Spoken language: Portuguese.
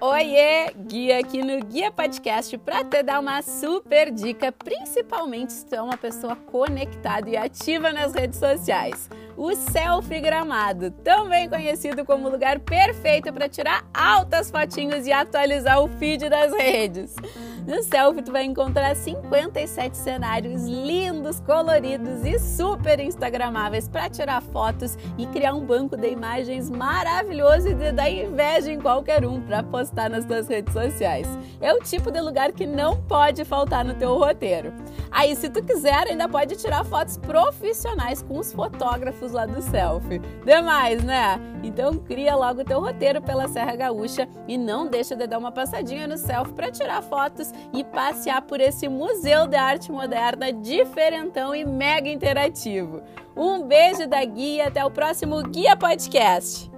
Oiê, Guia aqui no Guia Podcast para te dar uma super dica, principalmente se tu é uma pessoa conectada e ativa nas redes sociais. O Selfie Gramado, também conhecido como lugar perfeito para tirar altas fotinhos e atualizar o feed das redes. No Selfie tu vai encontrar 57 cenários lindos, coloridos e super instagramáveis para tirar fotos e criar um banco de imagens maravilhoso e de dar inveja em qualquer um para postar nas tuas redes sociais. É o tipo de lugar que não pode faltar no teu roteiro. Aí, se tu quiser, ainda pode tirar fotos profissionais com os fotógrafos lá do Selfie. Demais, né? Então cria logo o teu roteiro pela Serra Gaúcha e não deixa de dar uma passadinha no Selfie para tirar fotos e passear por esse Museu de Arte Moderna diferentão e mega interativo. Um beijo da Guia, até o próximo Guia Podcast.